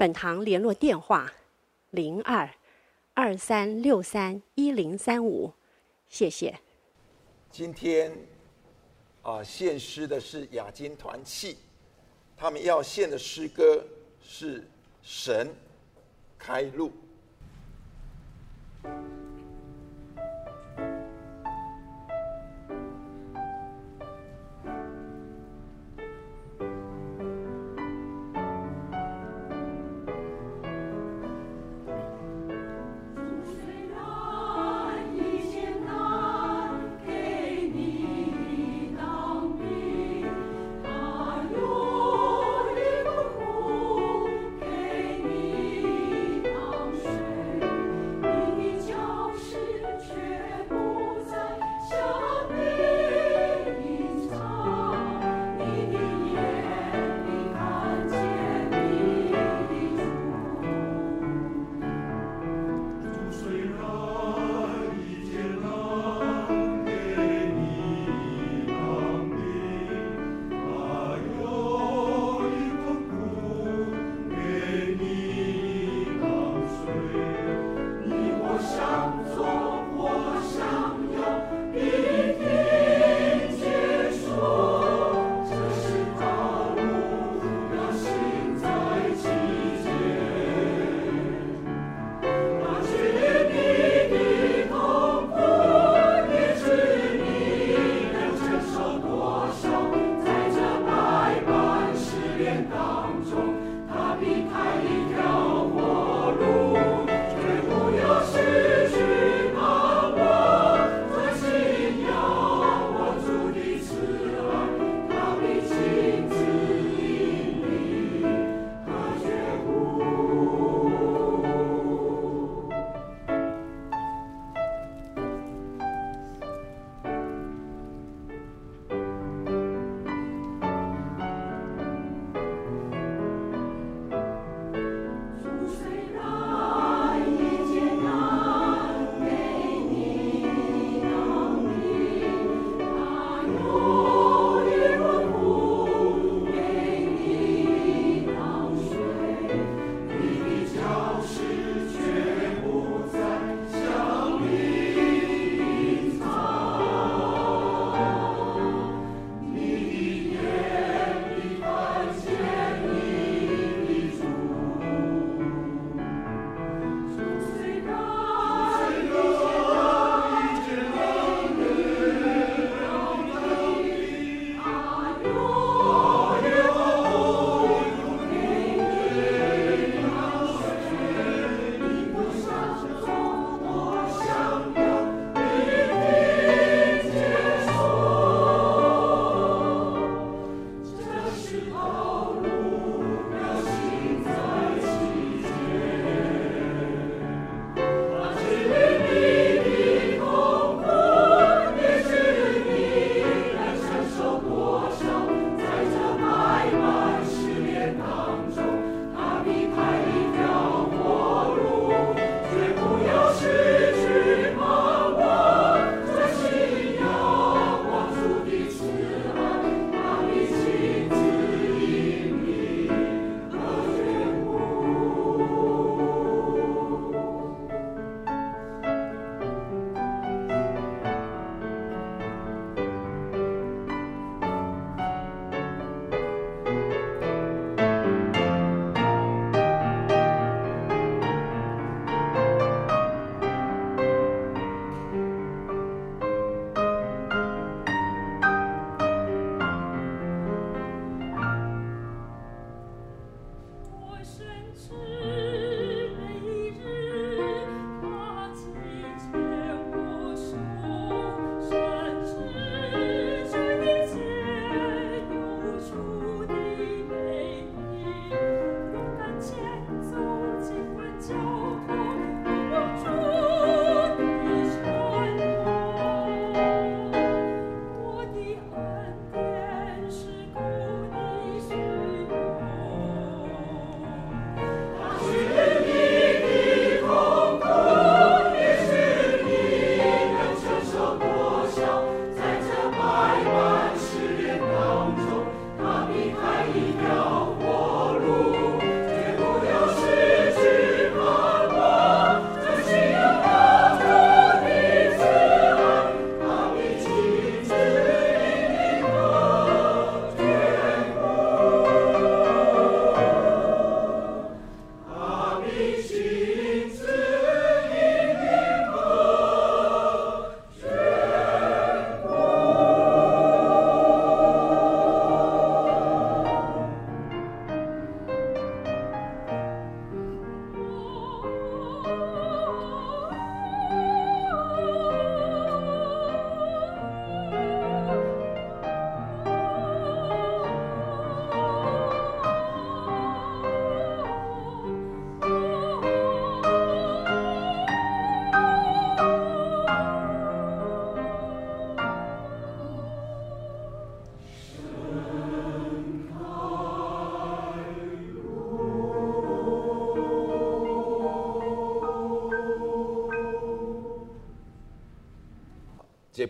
本堂联络电话：零二二三六三一零三五，谢谢。今天啊，献诗的是雅金团契，他们要献的诗歌是《神开路》。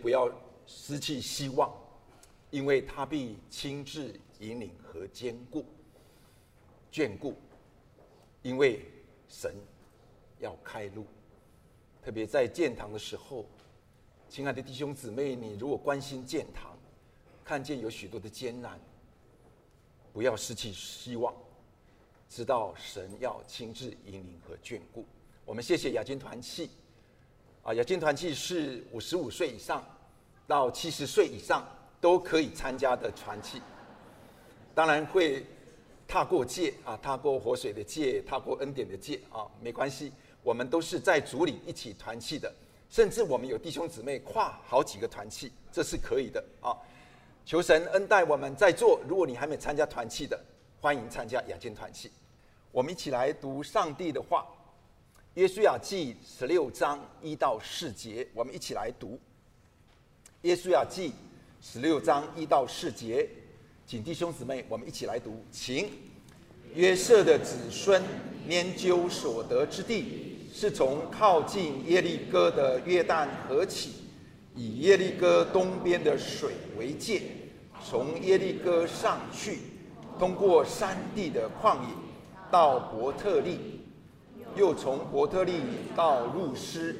不要失去希望，因为他必亲自引领和坚固、眷顾，因为神要开路。特别在建堂的时候，亲爱的弟兄姊妹，你如果关心建堂，看见有许多的艰难，不要失去希望，知道神要亲自引领和眷顾。我们谢谢亚金团契，啊，亚金团契是五十五岁以上到七十岁以上都可以参加的团契，当然会踏过界啊，踏过活水的界，踏过恩典的界啊，没关系。我们都是在主里一起团契的，甚至我们有弟兄姊妹跨好几个团契，这是可以的啊！求神恩待我们在座，如果你还没参加团契的，欢迎参加亚金团契。我们一起来读上帝的话，《约书亚记》十六章一到四节，我们一起来读《耶稣亚记》十六章一到四节，请弟兄姊妹，我们一起来读，请约瑟的子孙研究所得之地。是从靠近耶利哥的约旦河起，以耶利哥东边的水为界，从耶利哥上去，通过山地的旷野，到伯特利，又从伯特利到路斯，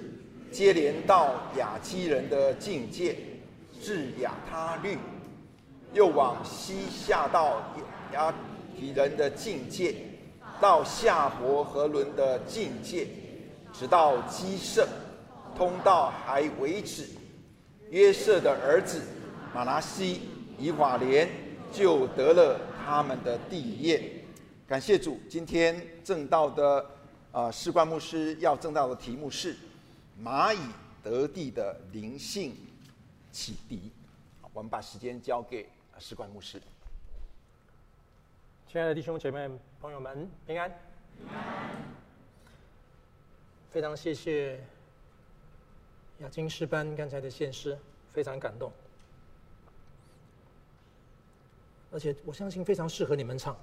接连到亚基人的境界，至亚他律，又往西下到亚底人的境界，到夏伯和伦的境界。直到基色，通道还为止。约瑟的儿子马拿西、以法莲就得了他们的地业。感谢主，今天正道的啊，士官牧师要证道的题目是蚂蚁得地的灵性启迪。我们把时间交给士官牧师。亲爱的弟兄姐妹、朋友们，平安。非常谢谢亚金诗班刚才的献诗，非常感动，而且我相信非常适合你们唱。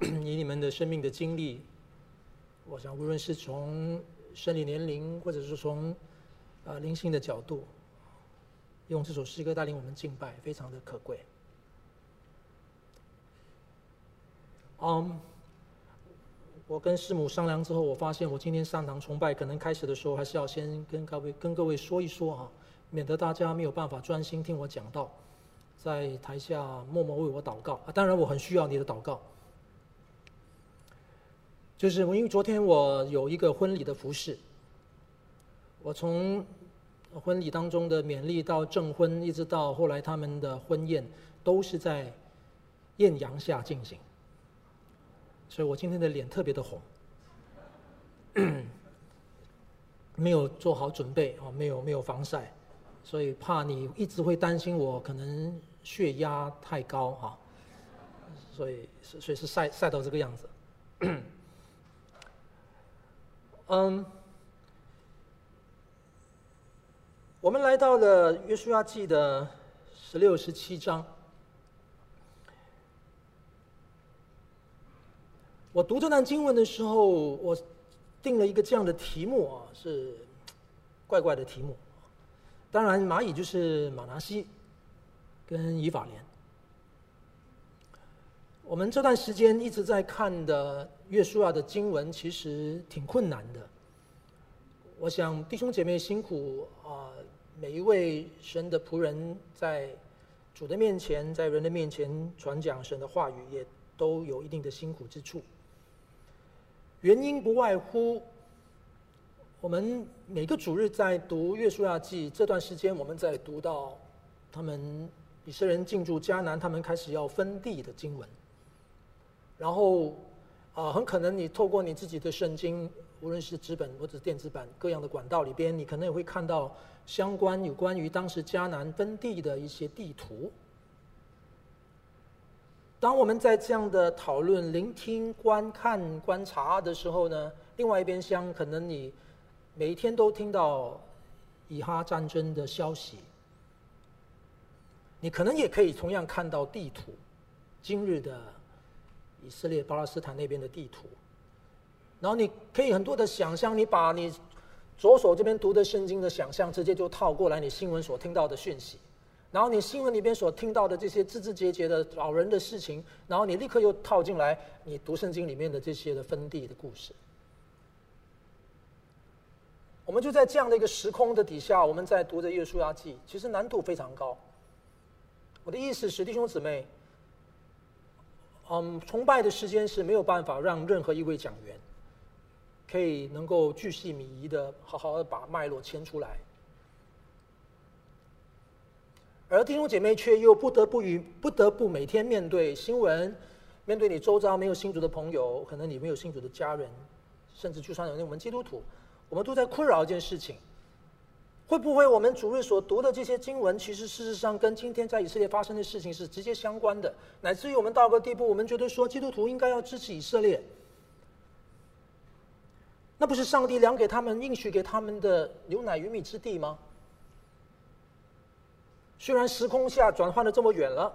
以你们的生命的经历，我想无论是从生理年龄，或者是从啊灵性的角度，用这首诗歌带领我们敬拜，非常的可贵。嗯、我跟师母商量之后，我发现我今天上堂崇拜可能开始的时候，还是要先跟各位跟各位说一说啊，免得大家没有办法专心听我讲道，在台下默默为我祷告啊。当然，我很需要你的祷告。就是因为昨天我有一个婚礼的服饰，我从婚礼当中的勉励到证婚，一直到后来他们的婚宴，都是在艳阳下进行。所以我今天的脸特别的红，没有做好准备啊，没有没有防晒，所以怕你一直会担心我可能血压太高哈，所以所以是晒晒到这个样子。嗯，我们来到了约书亚记的十六、十七章。我读这段经文的时候，我定了一个这样的题目啊，是怪怪的题目。当然，蚂蚁就是马拿西跟以法莲。我们这段时间一直在看的约书亚的经文，其实挺困难的。我想弟兄姐妹辛苦啊，每一位神的仆人在主的面前，在人的面前传讲神的话语，也都有一定的辛苦之处。原因不外乎，我们每个主日在读《约书亚记》这段时间，我们在读到他们以色列人进驻迦南，他们开始要分地的经文。然后，啊、很可能你透过你自己的圣经，无论是纸本或者电子版各样的管道里边，你可能也会看到相关有关于当时迦南分地的一些地图。当我们在这样的讨论、聆听、观看、观察的时候呢，另外一边厢可能你每一天都听到以哈战争的消息，你可能也可以同样看到地图，今日的以色列、巴勒斯坦那边的地图，然后你可以很多的想象，你把你左手这边读的圣经的想象，直接就套过来你新闻所听到的讯息，然后你新闻里边所听到的这些枝枝节节的老人的事情，然后你立刻又套进来你读圣经里面的这些的分地的故事。我们就在这样的一个时空的底下，我们在读着《约书亚记》，其实难度非常高。我的意思是，弟兄姊妹，嗯，崇拜的时间是没有办法让任何一位讲员可以能够巨细靡遗的好好的把脉络牵出来，而弟兄姐妹却又不得不与不得不每天面对新闻，面对你周遭没有信主的朋友，可能你没有信主的家人，甚至就算有那我们基督徒，我们都在困扰一件事情。会不会我们主日所读的这些经文，其实事实上跟今天在以色列发生的事情是直接相关的，乃至于我们到个地步，我们觉得说基督徒应该要支持以色列，那不是上帝量给他们应许给他们的牛奶与蜜之地吗？虽然时空下转换的这么远了，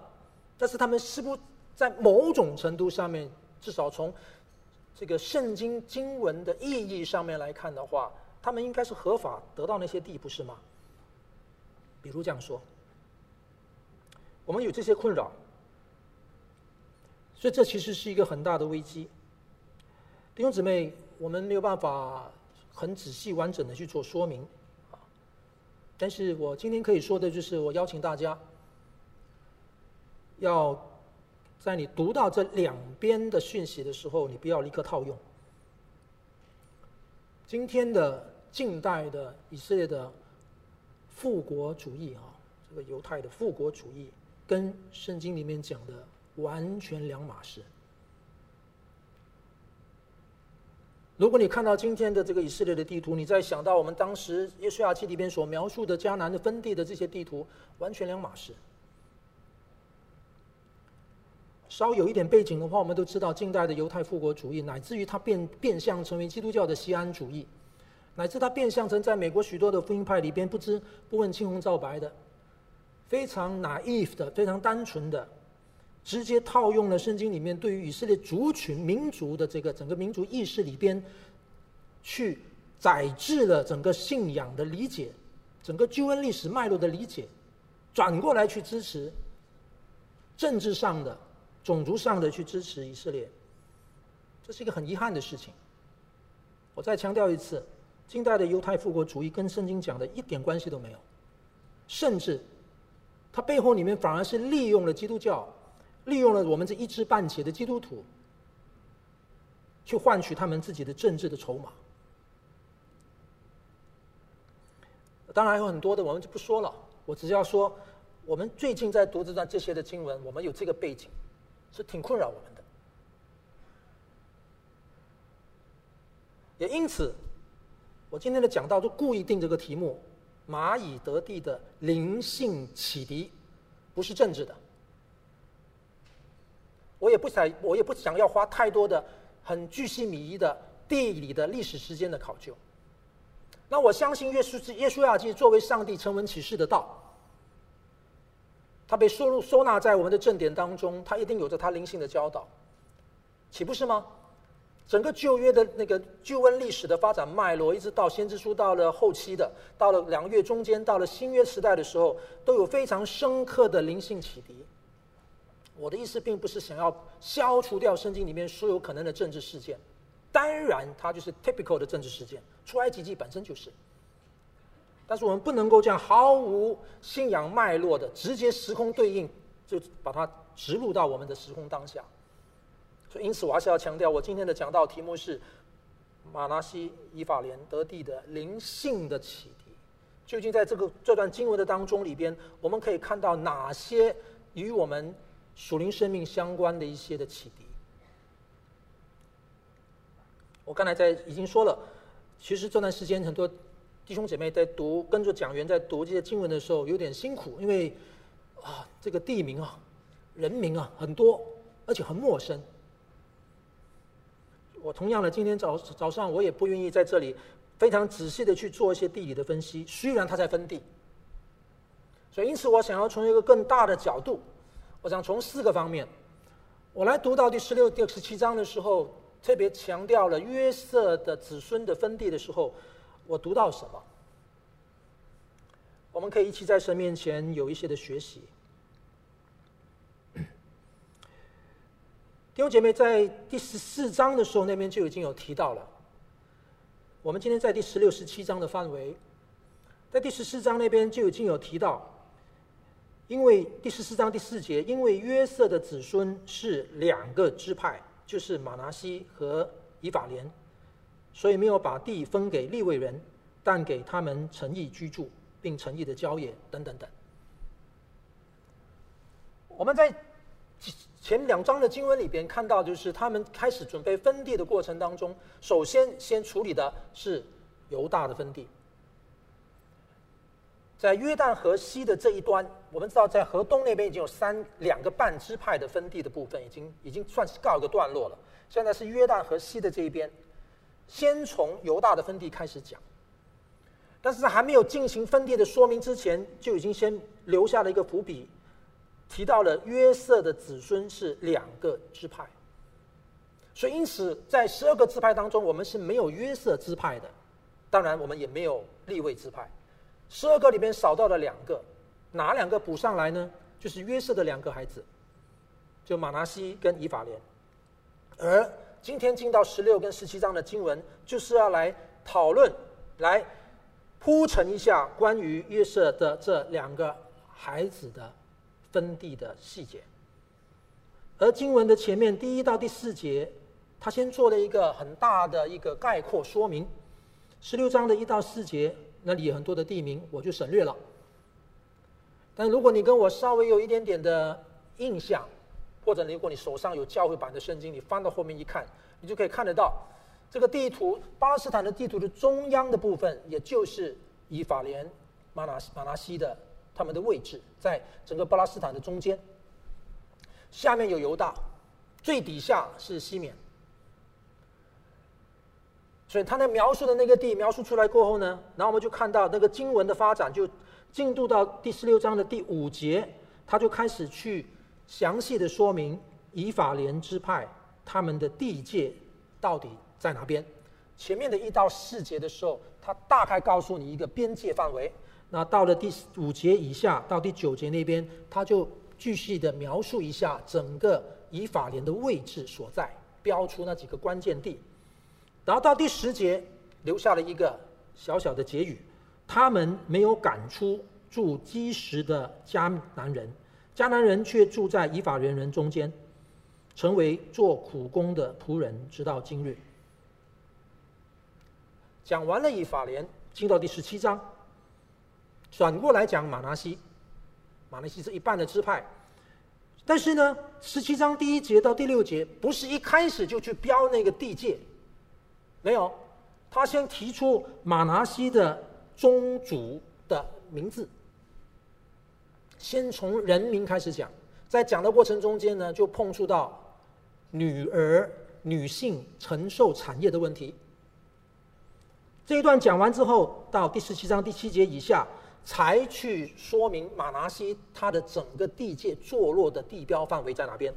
但是他们是不在某种程度上面，至少从这个圣经经文的意义上面来看的话。他们应该是合法得到那些地，不是吗？比如这样说，我们有这些困扰，所以这其实是一个很大的危机。弟兄姊妹，我们没有办法很仔细完整的去做说明，啊，但是我今天可以说的就是，我邀请大家，要在你读到这两边的讯息的时候，你不要立刻套用今天的。近代的以色列的复国主义啊，这个犹太的复国主义，跟圣经里面讲的完全两码事。如果你看到今天的这个以色列的地图，你再想到我们当时耶书亚记里边所描述的迦南的分地的这些地图，完全两码事。稍有一点背景的话，我们都知道近代的犹太复国主义，乃至于它变变相成为基督教的锡安主义。乃至他变相成在美国许多的福音派里边，不知不问青红皂白的，非常 naive 的，非常单纯的，直接套用了圣经里面对于以色列族群民族的这个整个民族意识里边，去载制了整个信仰的理解，整个救恩历史脉络的理解，转过来去支持政治上的、种族上的去支持以色列，这是一个很遗憾的事情。我再强调一次。近代的犹太复国主义跟圣经讲的一点关系都没有，甚至，它背后里面反而是利用了基督教，利用了我们这一知半解的基督徒，去换取他们自己的政治的筹码。当然有很多的，我们就不说了。我只要说，我们最近在读这段这些的经文，我们有这个背景，是挺困扰我们的，也因此。我今天的讲道就故意定这个题目：蚂蚁得地的灵性启迪，不是政治的。我也不想，我也不想要花太多的很巨细靡遗的地理的历史时间的考究。那我相信约书约书亚记作为上帝成文启示的道，它被收入收纳在我们的正典当中，它一定有着它灵性的教导，岂不是吗？整个旧约的那个旧恩历史的发展脉络，一直到先知书到了后期的，到了两个月中间，到了新约时代的时候，都有非常深刻的灵性启迪。我的意思并不是想要消除掉圣经里面所有可能的政治事件，当然它就是 typical 的政治事件，出埃及记本身就是。但是我们不能够这样毫无信仰脉络的直接时空对应，就把它植入到我们的时空当下。因此，我还是要强调，我今天的讲道题目是马拉西、以法莲得地的灵性的启迪。究竟在这个这段经文的当中里边，我们可以看到哪些与我们属灵生命相关的一些的启迪？我刚才在已经说了，其实这段时间很多弟兄姐妹在读，跟着讲员在读这些经文的时候有点辛苦，因为啊，这个地名啊、人名啊很多，而且很陌生。我同样的，今天早早上我也不愿意在这里非常仔细的去做一些地理的分析，虽然它在分地。所以，因此我想要从一个更大的角度，我想从四个方面，我来读到第十六、第十七章的时候，特别强调了约瑟的子孙的分地的时候，我读到什么？我们可以一起在神面前有一些的学习。弟兄姐妹，在第十四章的时候，那边就已经有提到了。我们今天在第十六、十七章的范围，在第十四章那边就已经有提到，因为第十四章第四节，因为约瑟的子孙是两个支派，就是马拿西和以法莲，所以没有把地分给利未人，但给他们诚意居住，并诚意的郊野等等等。我们在前两章的经文里边看到，就是他们开始准备分地的过程当中，首先先处理的是犹大的分地。在约旦河西的这一端，我们知道在河东那边已经有三两个半支派的分地的部分，已经已经算是告一个段落了。现在是约旦河西的这一边，先从犹大的分地开始讲。但是在还没有进行分地的说明之前，就已经先留下了一个伏笔。提到了约瑟的子孙是两个支派，所以因此在十二个支派当中，我们是没有约瑟支派的，当然我们也没有利未支派。十二个里边少到了两个，哪两个补上来呢？就是约瑟的两个孩子，就马拿西跟以法莲。而今天进到十六跟十七章的经文，就是要来讨论，来铺陈一下关于约瑟的这两个孩子的。分地的细节，而经文的前面第一到第四节，他先做了一个很大的一个概括说明。十六章的一到四节，那里有很多的地名，我就省略了。但如果你跟我稍微有一点点的印象，或者如果你手上有教会版的圣经，你翻到后面一看，你就可以看得到这个地图，巴勒斯坦的地图的中央的部分，也就是以法莲、马拿马拿西的。他们的位置在整个巴勒斯坦的中间，下面有犹大，最底下是西缅。所以他那描述的那个地描述出来过后呢，然后我们就看到那个经文的发展，就进度到第十六章的第五节，他就开始去详细的说明以法莲支派他们的地界到底在哪边。前面的一到四节的时候，他大概告诉你一个边界范围。那到了第五节以下到第九节那边，他就继续的描述一下整个以法莲的位置所在，标出那几个关键地。然后到第十节留下了一个小小的结语：他们没有赶出住基石的迦南人，迦南人却住在以法莲人中间，成为做苦工的仆人，直到今日。讲完了以法莲，进到第十七章。转过来讲，马拿西，马拿西是一半的支派，但是呢，十七章第一节到第六节不是一开始就去标那个地界，没有，他先提出马拿西的宗族的名字，先从人名开始讲，在讲的过程中间呢，就碰触到女儿、女性承受产业的问题。这一段讲完之后，到第十七章第七节以下。才去说明马拿西他的整个地界坐落的地标范围在哪边。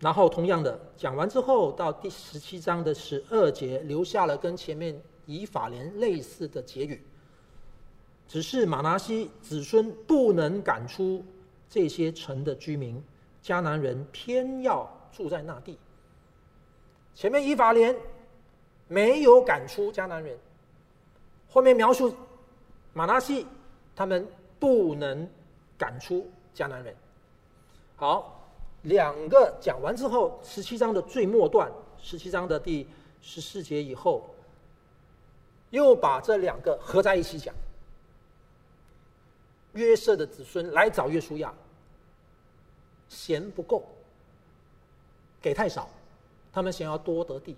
然后同样的讲完之后，到第十七章的十二节，留下了跟前面以法莲类似的结语。只是马拿西子孙不能赶出这些城的居民，迦南人偏要住在那地。前面以法莲没有赶出迦南人，后面描述。马拿西，他们不能赶出迦南人。好，两个讲完之后，十七章的最末段，十七章的第十四节以后，又把这两个合在一起讲。约瑟的子孙来找约书亚，嫌不够，给太少，他们想要多得地。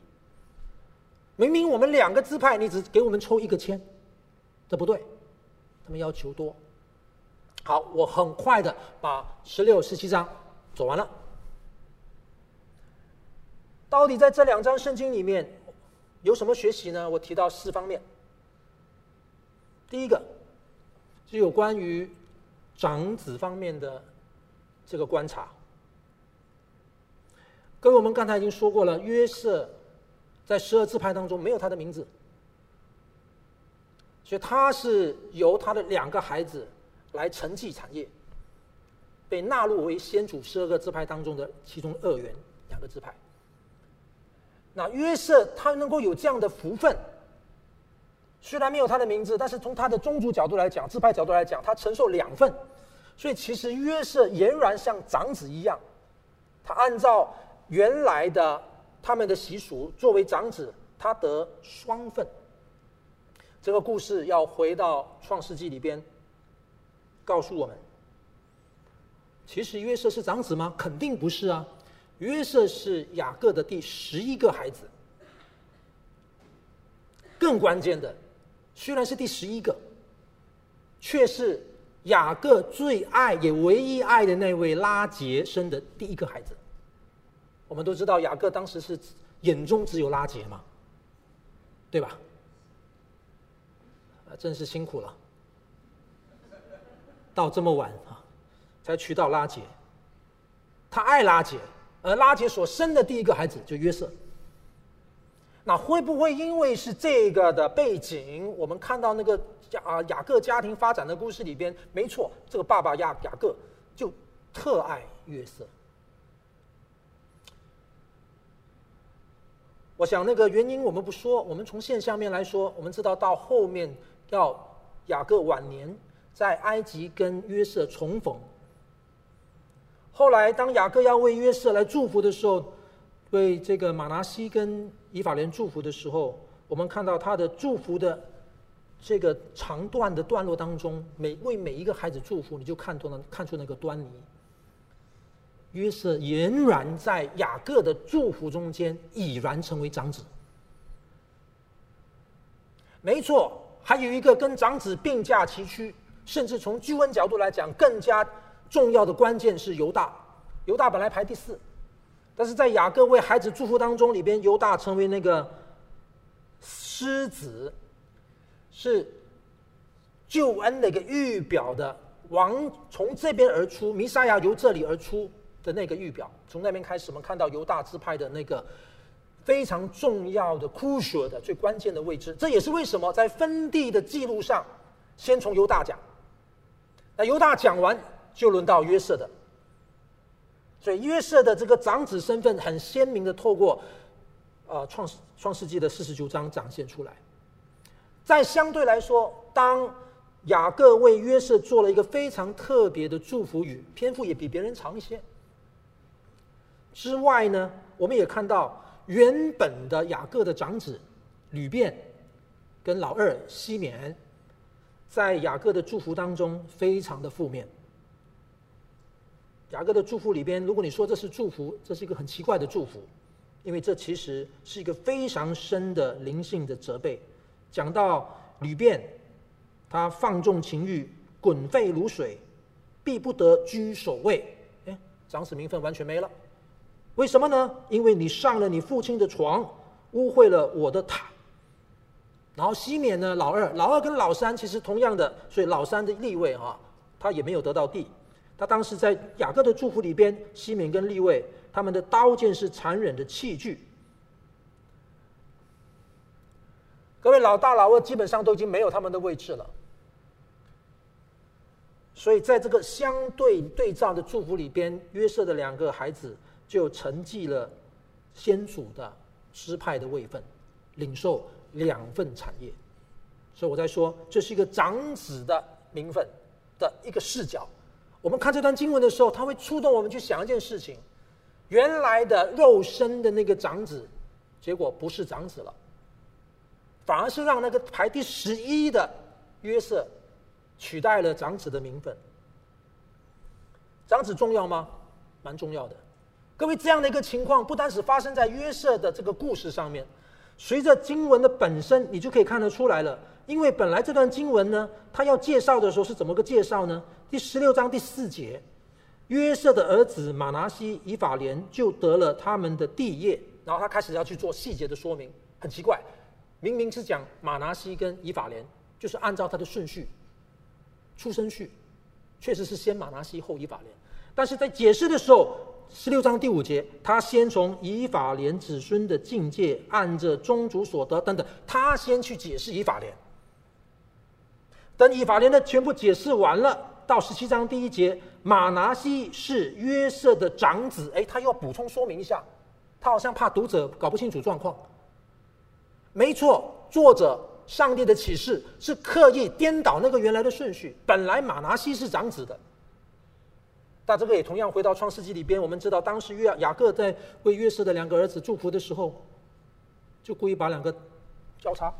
明明我们两个支派，你只给我们抽一个签，这不对。他们要求多，好，我很快的把十六、十七章走完了。到底在这两章圣经里面有什么学习呢？我提到四方面。第一个是有关于长子方面的这个观察。各位，我们刚才已经说过了，约瑟在十二支派当中没有他的名字，所以他是由他的两个孩子来承继产业，被纳入为先祖十二个支派当中的其中二员，两个支派。那约瑟他能够有这样的福分，虽然没有他的名字，但是从他的宗族角度来讲，支派角度来讲，他承受两份，所以其实约瑟俨然像长子一样，他按照原来的他们的习俗，作为长子，他得双份。这个故事要回到创世纪里边，告诉我们，其实约瑟是长子吗？肯定不是啊。约瑟是雅各的第十一个孩子，更关键的，虽然是第十一个，却是雅各最爱也唯一爱的那位拉杰生的第一个孩子。我们都知道雅各当时是眼中只有拉杰嘛，对吧？真是辛苦了，到这么晚啊，才娶到拉杰，他爱拉杰。而拉杰所生的第一个孩子就约瑟，那会不会因为是这个的背景，我们看到那个啊雅各家庭发展的故事里边，没错，这个爸爸雅雅各就特爱约瑟。我想那个原因我们不说，我们从现象面来说，我们知道到后面到雅各晚年在埃及跟约瑟重逢。后来，当雅各要为约瑟来祝福的时候，为这个马拿西跟以法莲祝福的时候，我们看到他的祝福的这个长段的段落当中，每为每一个孩子祝福，你就看出了看出那个端倪。约瑟俨然在雅各的祝福中间，已然成为长子。没错，还有一个跟长子并驾齐驱，甚至从救恩角度来讲，更加。重要的关键是犹大，犹大本来排第四，但是在雅各为孩子祝福当中里边，犹大成为那个狮子，是救恩那个预表的王从这边而出，弥赛亚由这里而出的那个预表。从那边开始，我们看到犹大支派的那个非常重要的 crucial 的最关键的位置。这也是为什么在分地的记录上，先从犹大讲。那犹大讲完。就轮到约瑟的，所以约瑟的这个长子身份很鲜明的透过，呃创创世纪的四十九章展现出来。在相对来说，当雅各为约瑟做了一个非常特别的祝福语，篇幅也比别人长一些。之外呢，我们也看到原本的雅各的长子吕便跟老二西缅，在雅各的祝福当中非常的负面。雅各的祝福里边，如果你说这是祝福，这是一个很奇怪的祝福，因为这其实是一个非常深的灵性的责备。讲到吕便，他放纵情欲，滚沸如水，必不得居首位。哎，长子名分完全没了。为什么呢？因为你上了你父亲的床，污秽了我的塔。然后西缅呢，老二，老二跟老三其实同样的，所以老三的立位哈，他也没有得到地。他当时在雅各的祝福里边，西缅跟利位，他们的刀剑是残忍的器具。各位老大老二基本上都已经没有他们的位置了，所以在这个相对对照的祝福里边，约瑟的两个孩子就承继了先祖的支派的位分，领受两份产业。所以我在说，这是一个长子的名分的一个视角。我们看这段经文的时候，它会触动我们去想一件事情：原来的肉身的那个长子，结果不是长子了，反而是让那个排第十一的约瑟取代了长子的名分。长子重要吗？蛮重要的。各位，这样的一个情况不单是发生在约瑟的这个故事上面，随着经文的本身，你就可以看得出来了。因为本来这段经文呢，他要介绍的时候是怎么个介绍呢？第十六章第四节，约瑟的儿子马拿西、以法莲就得了他们的地业，然后他开始要去做细节的说明。很奇怪，明明是讲马拿西跟以法莲，就是按照他的顺序、出生序，确实是先马拿西后以法莲，但是在解释的时候，十六章第五节，他先从以法莲子孙的境界，按着宗族所得等等，他先去解释以法莲。等以法莲的全部解释完了，到十七章第一节，马拿西是约瑟的长子。哎，他又要补充说明一下，他好像怕读者搞不清楚状况。没错，作者上帝的启示是刻意颠倒那个原来的顺序。本来马拿西是长子的，但这个也同样回到创世纪里边，我们知道当时约雅各在为约瑟的两个儿子祝福的时候，就故意把两个交叉。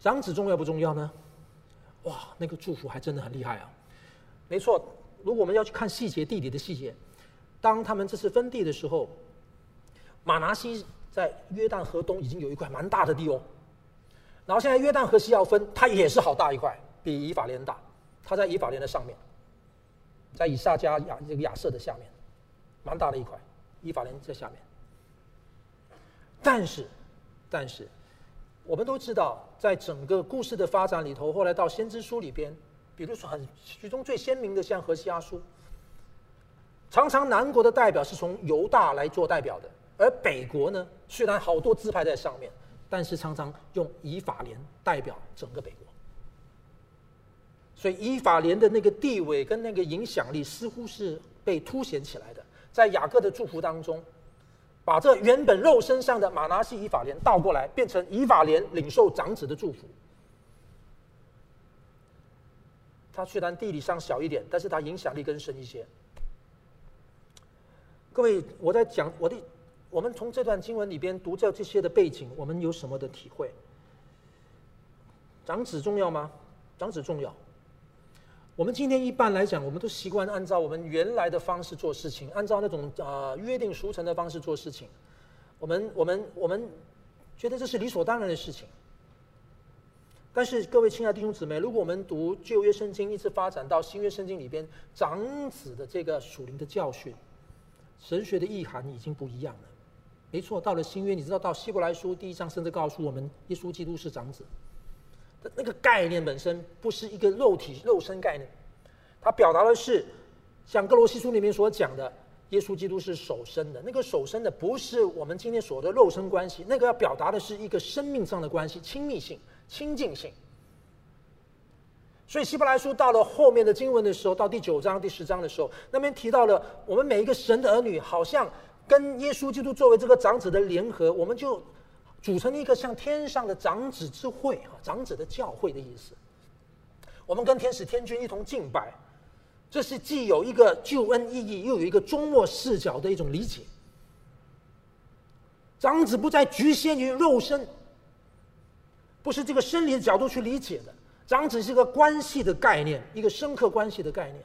长子重要不重要呢？哇，那个祝福还真的很厉害啊！没错，如果我们要去看细节，地理的细节，当他们这次分地的时候，马拿西在约旦河东已经有一块蛮大的地哦。然后现在约旦河西要分，它也是好大一块，比以法莲大。它在以法莲的上面，在以撒加亚这个亚瑟的下面，蛮大的一块。以法莲在下面，但是，但是。我们都知道，在整个故事的发展里头，后来到先知书里边，比如说很其中最鲜明的，像何西阿书，常常南国的代表是从犹大来做代表的，而北国呢，虽然好多支派在上面，但是常常用以法莲代表整个北国。所以以法莲的那个地位跟那个影响力，似乎是被凸显起来的，在雅各的祝福当中。把这原本肉身上的马拿西以法莲倒过来，变成以法莲领受长子的祝福。他虽然地理上小一点，但是他影响力更深一些。各位，我在讲我的，我们从这段经文里边读到这些的背景，我们有什么的体会？长子重要吗？长子重要。我们今天一般来讲，我们都习惯按照我们原来的方式做事情，按照那种啊、约定俗成的方式做事情。我们我们我们觉得这是理所当然的事情。但是各位亲爱的弟兄姊妹，如果我们读旧约圣经，一直发展到新约圣经里边，长子的这个属灵的教训、神学的意涵已经不一样了。没错，到了新约，你知道到希伯来书第一章甚至告诉我们，耶稣基督是长子。那个概念本身不是一个肉体肉身概念，它表达的是像哥罗西书里面所讲的，耶稣基督是首生的。那个首生的不是我们今天所说的肉身关系，那个要表达的是一个生命上的关系，亲密性、亲近性。所以希伯来书到了后面的经文的时候，到第九章、第十章的时候，那边提到了我们每一个神的儿女，好像跟耶稣基督作为这个长子的联合，我们就。组成一个像天上的长子之会啊，长子的教会的意思。我们跟天使天君一同敬拜，这是既有一个救恩意义，又有一个终末视角的一种理解。长子不再局限于肉身，不是这个生理的角度去理解的。长子是一个关系的概念，一个深刻关系的概念。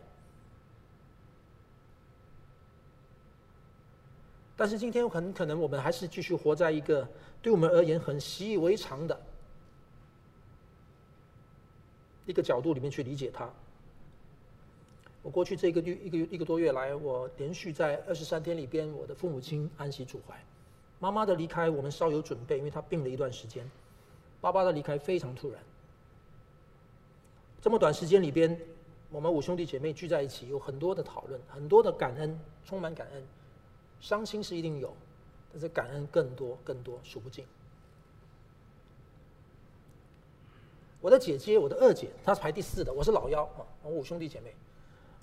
但是今天很可能我们还是继续活在一个。对我们而言很习以为常的一个角度里面去理解它。我过去这个月一个一个多月来，我连续在二十三天里边，我的父母亲安息主怀。妈妈的离开我们稍有准备，因为她病了一段时间。爸爸的离开非常突然。这么短时间里边，我们五兄弟姐妹聚在一起，有很多的讨论，很多的感恩，充满感恩。伤心是一定有。但是感恩更多更多数不尽。我的姐姐，我的二姐，她是排第四的，我是老幺啊，我五兄弟姐妹。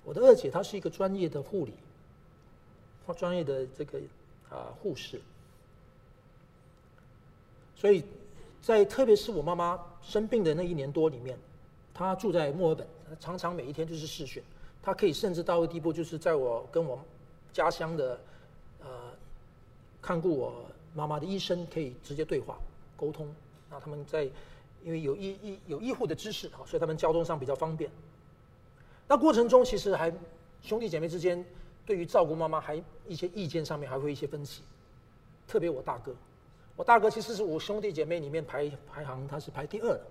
我的二姐她是一个专业的护理，她专业的这个啊护士。所以在特别是我妈妈生病的那一年多里面，她住在墨尔本，常常每一天就是视讯。她可以甚至到一个地步，就是在我跟我家乡的。看顾我妈妈的医生可以直接对话沟通，那他们在因为有医医有医护的知识啊，所以他们交通上比较方便。那过程中其实还兄弟姐妹之间对于照顾妈妈还一些意见上面还会一些分歧，特别我大哥，我大哥其实是五兄弟姐妹里面排排行他是排第二的，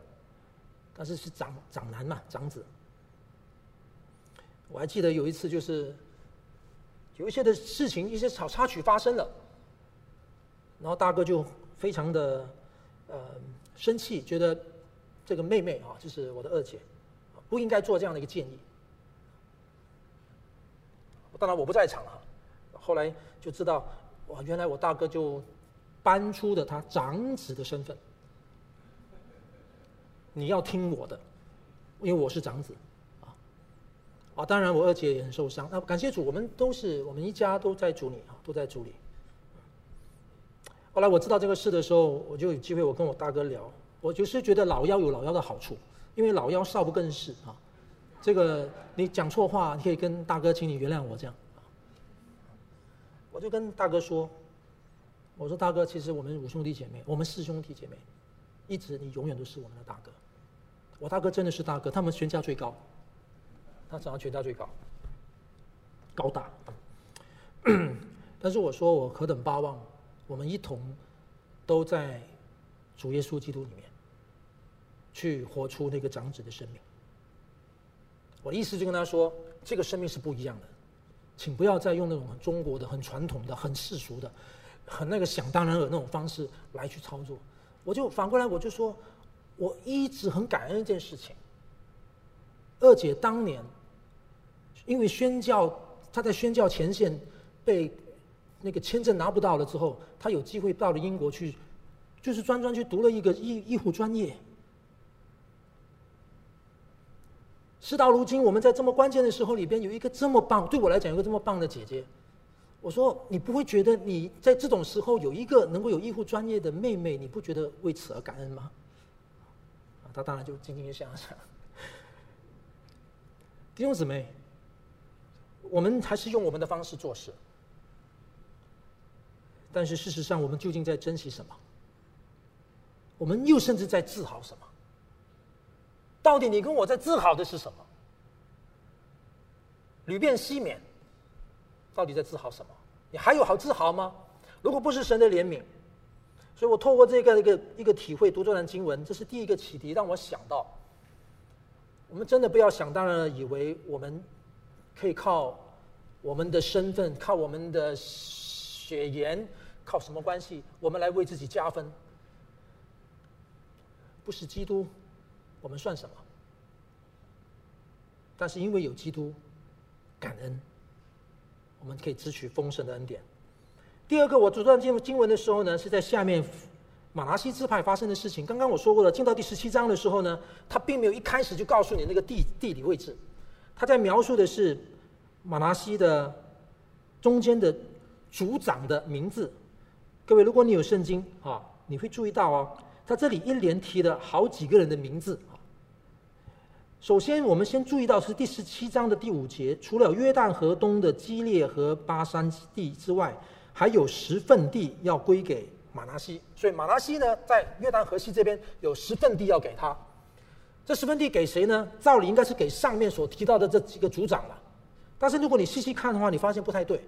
但是是长长男嘛，长子。我还记得有一次就是有一些的事情一些小插曲发生了。然后大哥就非常的呃生气，觉得这个妹妹啊，就是我的二姐，不应该做这样的一个建议。当然我不在场啊，后来就知道哇，原来我大哥就搬出的他长子的身份。你要听我的，因为我是长子，啊，啊，当然我二姐也很受伤。那感谢主，我们都是我们一家都在主里啊，都在主里。后来我知道这个事的时候，我就有机会我跟我大哥聊，我就是觉得老幺有老幺的好处，因为老幺少不更事啊。这个你讲错话，你可以跟大哥，请你原谅我这样。我就跟大哥说，我说大哥，其实我们五兄弟姐妹，我们四兄弟姐妹，一直你永远都是我们的大哥。我大哥真的是大哥，他们全家最高，他长得全家最高，高大。但是我说我何等巴望，我们一同都在主耶稣基督里面，去活出那个长子的生命。我的意思就跟他说，这个生命是不一样的，请不要再用那种很中国的、很传统的、很世俗的、很那个想当然的那种方式来去操作。我就反过来，我就说。我一直很感恩一件事情。二姐当年因为宣教，她在宣教前线被那个签证拿不到了之后，她有机会到了英国去，就是专专去读了一个医医护专业。事到如今，我们在这么关键的时候里边有一个这么棒，对我来讲有一个这么棒的姐姐。我说，你不会觉得你在这种时候有一个能够有医护专业的妹妹，你不觉得为此而感恩吗？他当然就静静的想想，弟兄姊妹，我们还是用我们的方式做事，但是事实上，我们究竟在珍惜什么？我们又甚至在自豪什么？到底你跟我在自豪的是什么？屡变西缅，到底在自豪什么？你还有好自豪吗？如果不是神的怜悯。所以我透过这个一个一个体会读这段经文，这是第一个启迪，让我想到，我们真的不要想当然了，以为我们可以靠我们的身份、靠我们的血缘、靠什么关系，我们来为自己加分。不是基督，我们算什么？但是因为有基督，感恩，我们可以支取丰盛的恩典。第二个，我读这段经经文的时候呢，是在下面马拿西支派发生的事情。刚刚我说过了，进到第十七章的时候呢，他并没有一开始就告诉你那个地地理位置，他在描述的是马拿西的中间的族长的名字。各位，如果你有圣经啊，你会注意到哦，他这里一连提了好几个人的名字啊。首先，我们先注意到是第十七章的第五节，除了约旦河东的基列和巴山地之外。还有十份地要归给马拿西，所以马拿西呢，在约旦河西这边有十份地要给他。这十份地给谁呢？照理应该是给上面所提到的这几个族长了。但是如果你细细看的话，你发现不太对，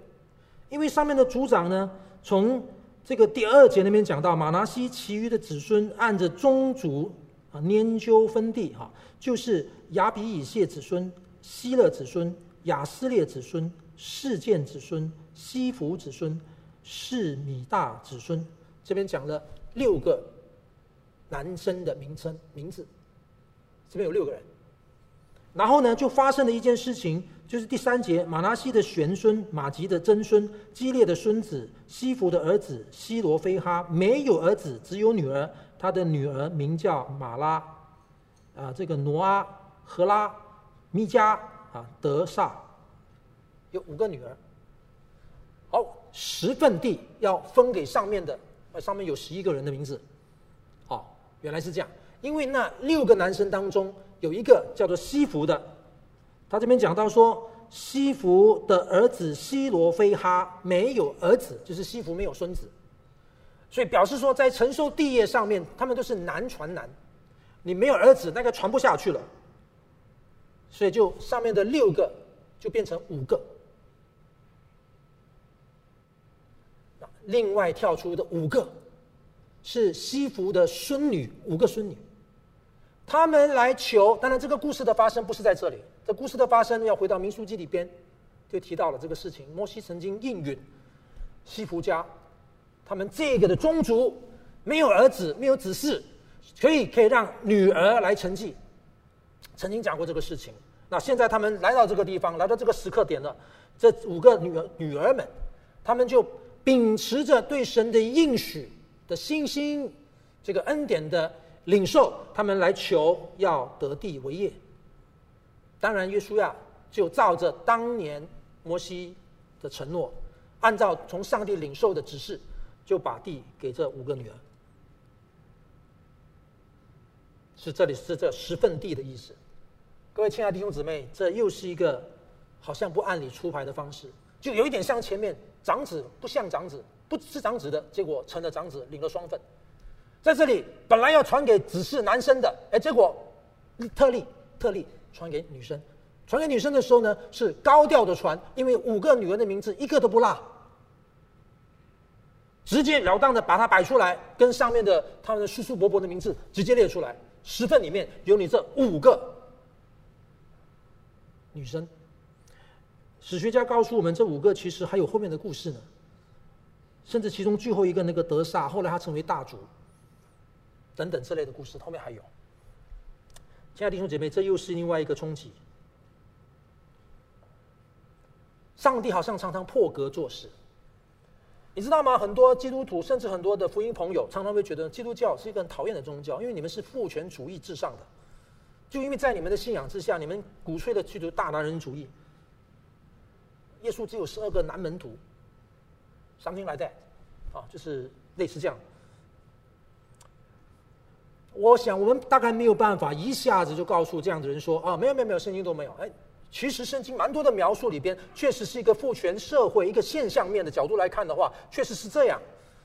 因为上面的族长呢，从这个第二节那边讲到，马拿西其余的子孙按着宗族啊拈阄分地哈，就是亚比以谢子孙、希勒子孙、亚斯列子孙、示剑子孙、西弗子孙。示米大子孙，这边讲了六个男生的名称名字，这边有六个人。然后呢，就发生了一件事情，就是第三节，马拿西的玄孙、马吉的曾孙、基列的孙子、西弗的儿子西罗非哈没有儿子，只有女儿，他的女儿名叫马拉，啊，这个挪阿、荷拉、米迦啊、德萨，有五个女儿。好。十份地要分给上面的，呃，上面有十一个人的名字，哦，原来是这样。因为那六个男生当中有一个叫做西弗的，他这边讲到说，西弗的儿子西罗非哈没有儿子，就是西弗没有孙子，所以表示说在承受地业上面，他们都是男传男，你没有儿子，那个传不下去了，所以就上面的六个就变成五个。另外跳出的五个，是西弗的孙女，五个孙女，他们来求。当然，这个故事的发生不是在这里，这故事的发生要回到民书记里边，就提到了这个事情。摩西曾经应允西弗家，他们这个的宗族没有儿子，没有子嗣，可以可以让女儿来承继。曾经讲过这个事情。那现在他们来到这个地方，来到这个时刻点了，这五个女儿女儿们，他们就。秉持着对神的应许，的信心，这个恩典的领受，他们来求要得地为业。当然，约书亚就照着当年摩西的承诺，按照从上帝领受的指示，就把地给这五个女儿。是这里是这十份地的意思。各位亲爱的弟兄姊妹，这又是一个好像不按理出牌的方式，就有一点像前面长子不像长子，不是长子的结果成了长子，领了双份。在这里本来要传给只是男生的，哎，结果特例特例传给女生。传给女生的时候呢，是高调的传，因为五个女儿的名字一个都不落，直截了当的把它摆出来，跟上面的他们的叔叔伯伯的名字直接列出来。十份里面有你这五个女生。史学家告诉我们，这五个其实还有后面的故事呢，甚至其中最后一个那个德萨，后来他成为大族，等等之类的故事，后面还有。亲爱的弟兄姐妹，这又是另外一个冲击。上帝好像常常破格做事。你知道吗？很多基督徒，甚至很多的福音朋友，常常会觉得基督教是一个很讨厌的宗教，因为你们是父权主义至上的，就因为在你们的信仰之下，你们鼓吹的去读大男人主义。耶稣只有十二个男门徒，something like that，啊，就是类似这样。我想我们大概没有办法一下子就告诉这样的人说啊，没有没有没有，圣经都没有，哎。其实圣经蛮多的描述里边，确实是一个父权社会一个现象面的角度来看的话，确实是这样。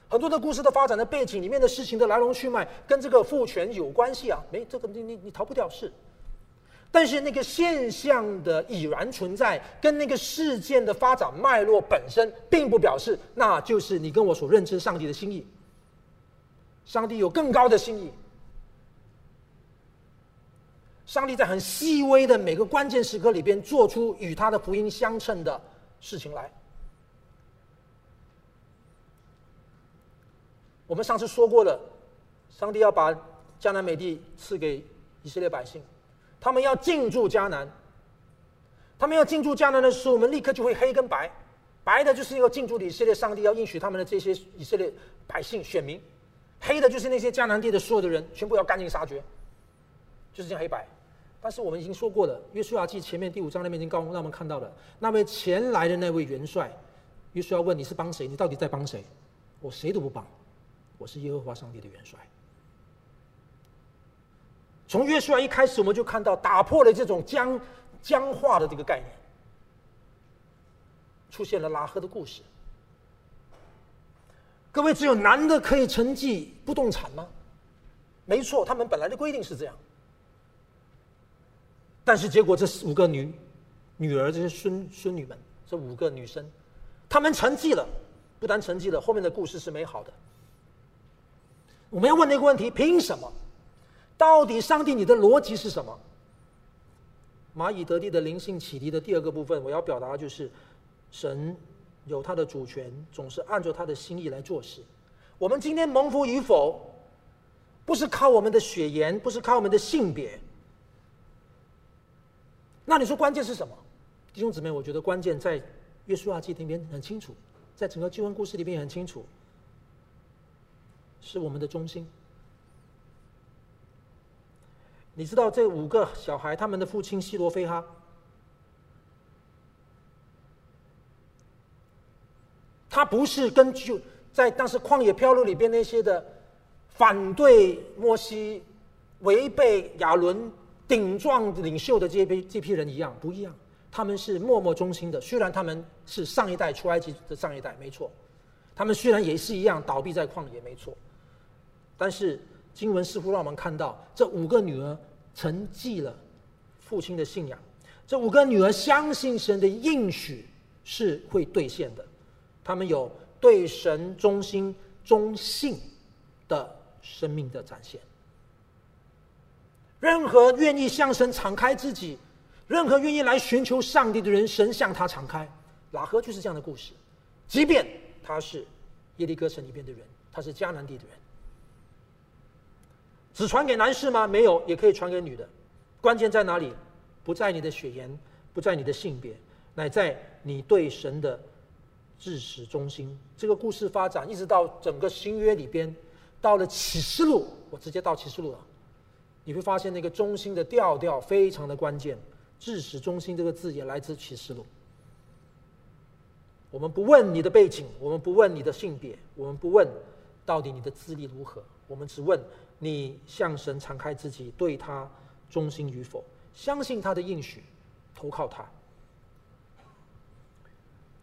很多的故事的发展的背景里面的事情的来龙去脉，跟这个父权有关系啊。没这个你你你逃不掉是。但是那个现象的已然存在，跟那个事件的发展脉络本身，并不表示那就是你跟我所认知上帝的心意。上帝有更高的心意。上帝在很细微的每个关键时刻里边，做出与他的福音相称的事情来。我们上次说过了，上帝要把迦南美地赐给以色列百姓，他们要进驻迦南。他们要进驻迦南的时候，我们立刻就会黑跟白，白的就是要进驻以色列，上帝要应许他们的这些以色列百姓选民；黑的就是那些迦南地的所有的人，全部要赶尽杀绝，就是这样黑白。但是我们已经说过了，《约书亚记》前面第五章那边已经告让我们看到了那位前来的那位元帅。约书亚问：“你是帮谁？你到底在帮谁？”我谁都不帮，我是耶和华上帝的元帅。从约书亚一开始，我们就看到打破了这种僵僵化的这个概念，出现了拉赫的故事。各位，只有男的可以承继不动产吗？没错，他们本来的规定是这样。但是结果，这五个女女儿，这些孙孙女们，这五个女生，她们沉寂了，不但沉寂了，后面的故事是美好的。我们要问那个问题：凭什么？到底上帝你的逻辑是什么？蚂蚁得地的灵性启迪的第二个部分，我要表达的就是，神有他的主权，总是按照他的心意来做事。我们今天蒙福与否，不是靠我们的血缘，不是靠我们的性别。那你说关键是什么？弟兄姊妹，我觉得关键在《约书亚记》里面很清楚，在整个救恩故事里面也很清楚，是我们的中心。你知道这五个小孩，他们的父亲西罗非哈，他不是根据在当时旷野漂流里边那些的反对摩西、违背亚伦。顶撞领袖的这批这批人一样不一样，他们是默默忠心的。虽然他们是上一代出埃及的上一代，没错，他们虽然也是一样倒闭在旷野，没错，但是经文似乎让我们看到，这五个女儿承继了父亲的信仰，这五个女儿相信神的应许是会兑现的，他们有对神忠心忠信的生命的展现。任何愿意向神敞开自己，任何愿意来寻求上帝的人，神向他敞开。拉合就是这样的故事，即便他是耶利哥城里边的人，他是迦南地的人，只传给男士吗？没有，也可以传给女的。关键在哪里？不在你的血缘，不在你的性别，乃在你对神的至始忠心。这个故事发展一直到整个新约里边，到了启示录，我直接到启示录了，你会发现那个中心的调调非常的关键。至始中心这个字也来自启示录。我们不问你的背景，我们不问你的性别，我们不问到底你的资历如何，我们只问你向神敞开自己，对他忠心与否，相信他的应许，投靠他。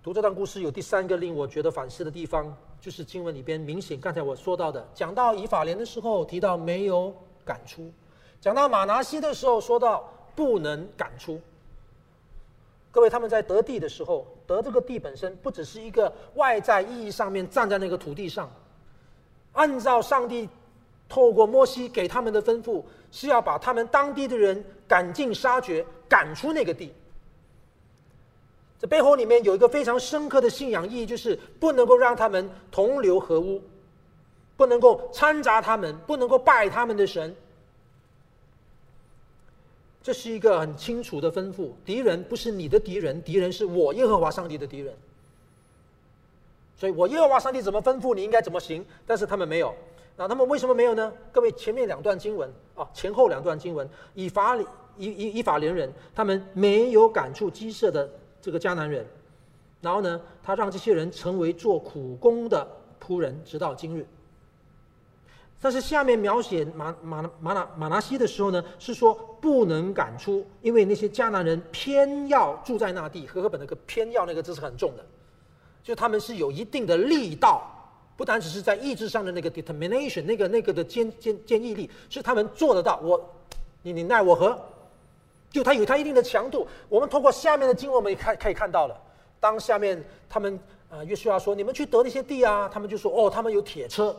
读这段故事有第三个令我觉得反思的地方，就是经文里边明显刚才我说到的，讲到以法莲的时候提到没有赶出，讲到马拿西的时候说到不能赶出。各位他们在得地的时候，得这个地本身不只是一个外在意义上面站在那个土地上，按照上帝透过摩西给他们的吩咐，是要把他们当地的人赶尽杀绝，赶出那个地。这背后里面有一个非常深刻的信仰意义，就是不能够让他们同流合污，不能够掺杂他们，不能够拜他们的神。这是一个很清楚的吩咐：敌人不是你的敌人，敌人是我耶和华上帝的敌人。所以我耶和华上帝怎么吩咐，你应该怎么行。但是他们没有，那他们为什么没有呢？各位，前面两段经文啊，前后两段经文，以法以以以法连人，他们没有赶出基色的。这个迦南人，然后呢，他让这些人成为做苦工的仆人，直到今日。但是下面描写马马马拿马拿西的时候呢，是说不能赶出，因为那些迦南人偏要住在那地。和合本那个偏要那个字是很重的，就他们是有一定的力道，不单只是在意志上的那个 determination，那个那个的坚坚坚毅力，是他们做得到。我，你你奈我何？就他有他一定的强度，我们通过下面的经文，我们也看可以看到了。当下面他们啊，约书亚说：“你们去得那些地啊。”他们就说：“哦，他们有铁车。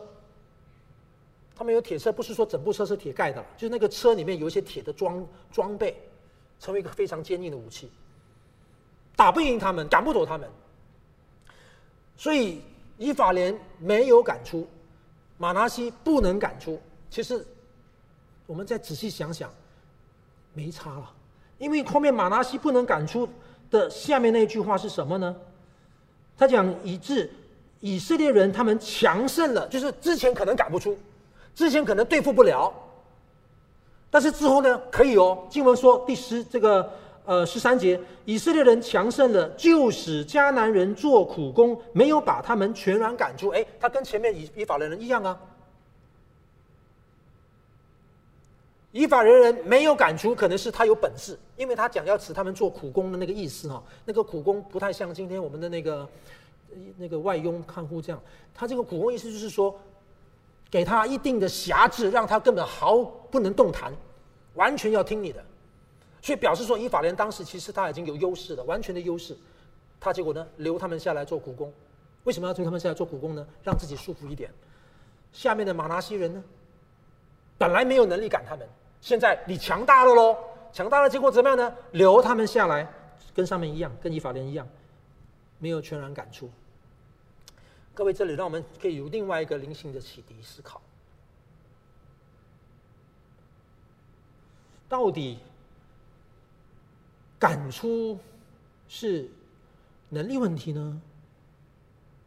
他们有铁车，不是说整部车是铁盖的，就是那个车里面有一些铁的装装备，成为一个非常坚硬的武器，打不赢他们，赶不走他们。所以以法莲没有赶出，马拿西不能赶出。其实，我们再仔细想想，没差了。”因为后面马拿西不能赶出的下面那句话是什么呢？他讲以致以色列人他们强盛了，就是之前可能赶不出，之前可能对付不了，但是之后呢可以哦。经文说第十这个呃十三节，以色列人强盛了，就使迦南人做苦工，没有把他们全然赶出。哎，他跟前面以以法莲人一样啊。以法莲人没有赶出，可能是他有本事，因为他讲要使他们做苦工的那个意思哈，那个苦工不太像今天我们的那个那个外佣看护这样，他这个苦工意思就是说，给他一定的辖制，让他根本毫不能动弹，完全要听你的，所以表示说以法莲当时其实他已经有优势了，完全的优势，他结果呢留他们下来做苦工，为什么要留他们下来做苦工呢？让自己舒服一点。下面的马拿西人呢，本来没有能力赶他们。现在你强大了喽，强大了，结果怎么样呢？留他们下来，跟上面一样，跟以法莲一样，没有全然赶出。各位，这里让我们可以有另外一个灵性的启迪思考：到底赶出是能力问题呢，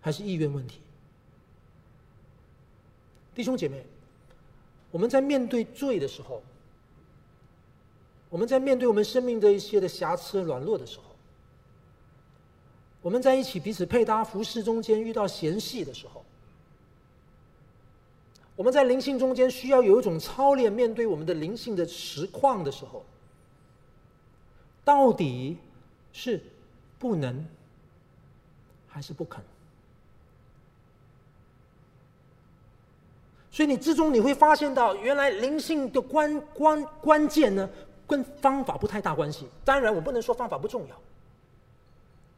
还是意愿问题？弟兄姐妹，我们在面对罪的时候，我们在面对我们生命的一些的瑕疵、软弱的时候，我们在一起彼此配搭服侍中间遇到嫌隙的时候，我们在灵性中间需要有一种操练，面对我们的灵性的实况的时候，到底是不能还是不肯？所以你之中你会发现到，原来灵性的关关关键呢，跟方法不太大关系，当然我不能说方法不重要。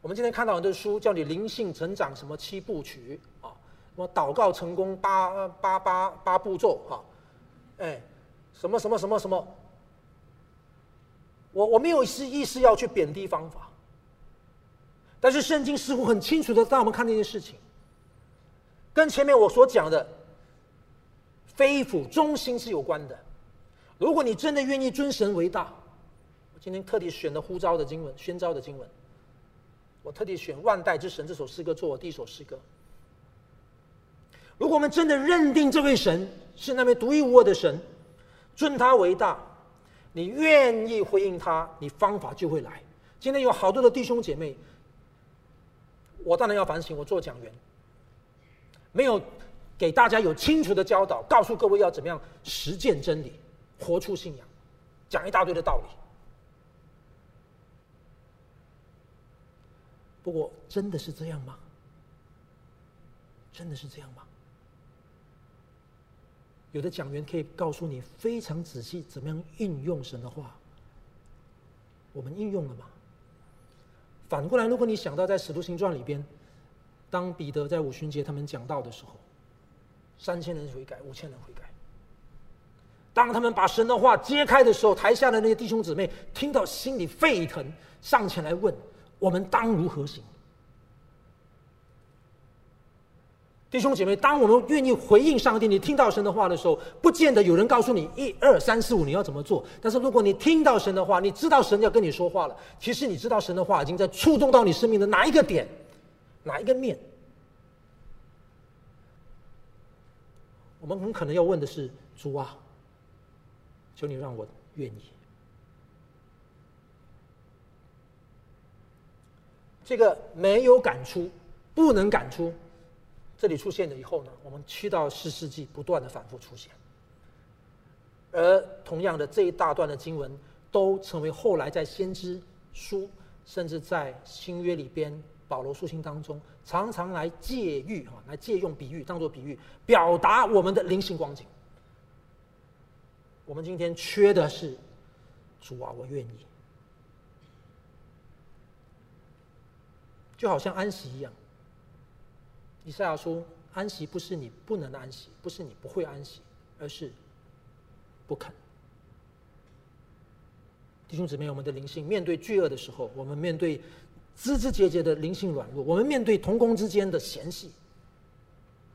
我们今天看到很多书，叫你灵性成长什么七部曲啊，什么祷告成功八八八八步骤啊，哎，什么什么什么什么。我我没有是意思要去贬低方法，但是圣经似乎很清楚的让我们看这件事情，跟前面我所讲的非腑忠心是有关的。如果你真的愿意尊神为大，我今天特地选了呼召的经文、宣召的经文。我特地选《万代之神》这首诗歌做我第一首诗歌。如果我们真的认定这位神是那位独一无二的神，尊他为大，你愿意回应他，你方法就会来。今天有好多的弟兄姐妹，我当然要反省，我做讲员，没有给大家有清楚的教导，告诉各位要怎么样实践真理，活出信仰，讲一大堆的道理。不过，真的是这样吗？真的是这样吗？有的讲员可以告诉你非常仔细怎么样运用神的话，我们应用了吗？反过来，如果你想到在《使徒行传》里边，当彼得在五旬节他们讲道的时候，三千人悔改，五千人悔改。当他们把神的话揭开的时候，台下的那些弟兄姊妹听到心里沸腾，上前来问：我们当如何行？弟兄姐妹，当我们愿意回应上帝，你听到神的话的时候，不见得有人告诉你一二三四五你要怎么做。但是如果你听到神的话，你知道神要跟你说话了，其实你知道神的话已经在触动到你生命的哪一个点，哪一个面。我们很可能要问的是：主啊，求你让我愿意。这个没有感出，不能感出。这里出现了以后呢，我们去到四世纪，不断的反复出现。而同样的这一大段的经文，都成为后来在先知书，甚至在新约里边保罗书信当中，常常来借喻哈，来借用比喻，当做比喻，表达我们的灵性光景。我们今天缺的是，主啊，我愿意，就好像安息一样。以赛亚说：“安息不是你不能安息，不是你不会安息，而是不肯。”弟兄姊妹，我们的灵性面对罪恶的时候，我们面对枝枝节节的灵性软弱，我们面对同工之间的嫌隙，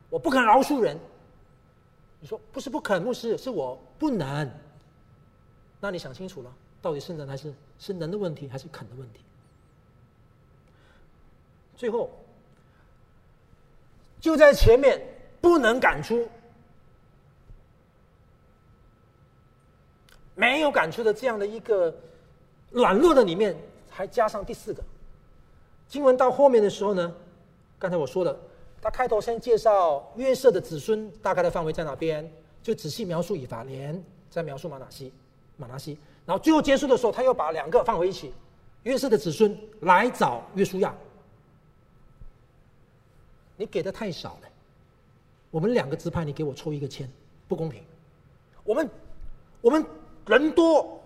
我不肯饶恕人。你说不是不肯，牧师，是我不能。那你想清楚了，到底是能还是是能的问题，还是肯的问题？最后。就在前面，不能赶出，没有赶出的这样的一个软弱的里面，还加上第四个经文到后面的时候呢，刚才我说的，他开头先介绍约瑟的子孙大概的范围在哪边，就仔细描述以法莲，再描述马拿西，马拿西，然后最后结束的时候，他又把两个放回一起，约瑟的子孙来找约书亚。你给的太少了，我们两个支派，你给我抽一个签，不公平。我们我们人多，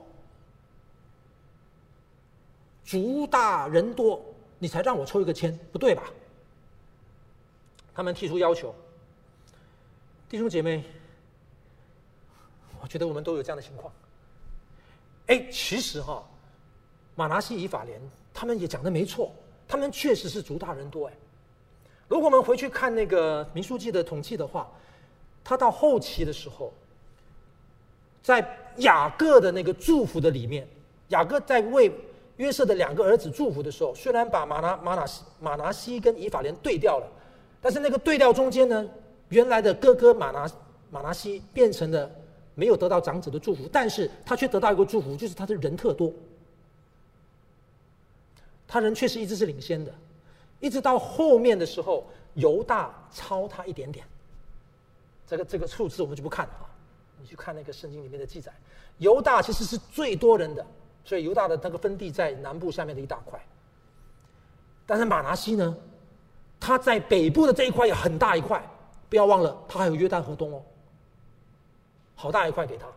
族大人多，你才让我抽一个签，不对吧？他们提出要求，弟兄姐妹，我觉得我们都有这样的情况。哎，其实哈，马拿西、以法莲，他们也讲的没错，他们确实是族大人多，哎。如果我们回去看那个民数记的统计的话，他到后期的时候，在雅各的那个祝福的里面，雅各在为约瑟的两个儿子祝福的时候，虽然把马拿马拿西玛拿西跟以法莲对调了，但是那个对调中间呢，原来的哥哥马拿马拿西变成了没有得到长子的祝福，但是他却得到一个祝福，就是他的人特多，他人确实一直是领先的。一直到后面的时候，犹大超他一点点。这个这个数字我们就不看了啊，你去看那个圣经里面的记载，犹大其实是最多人的，所以犹大的那个分地在南部下面的一大块。但是马拿西呢，他在北部的这一块也很大一块，不要忘了，他还有约旦河东哦，好大一块给他。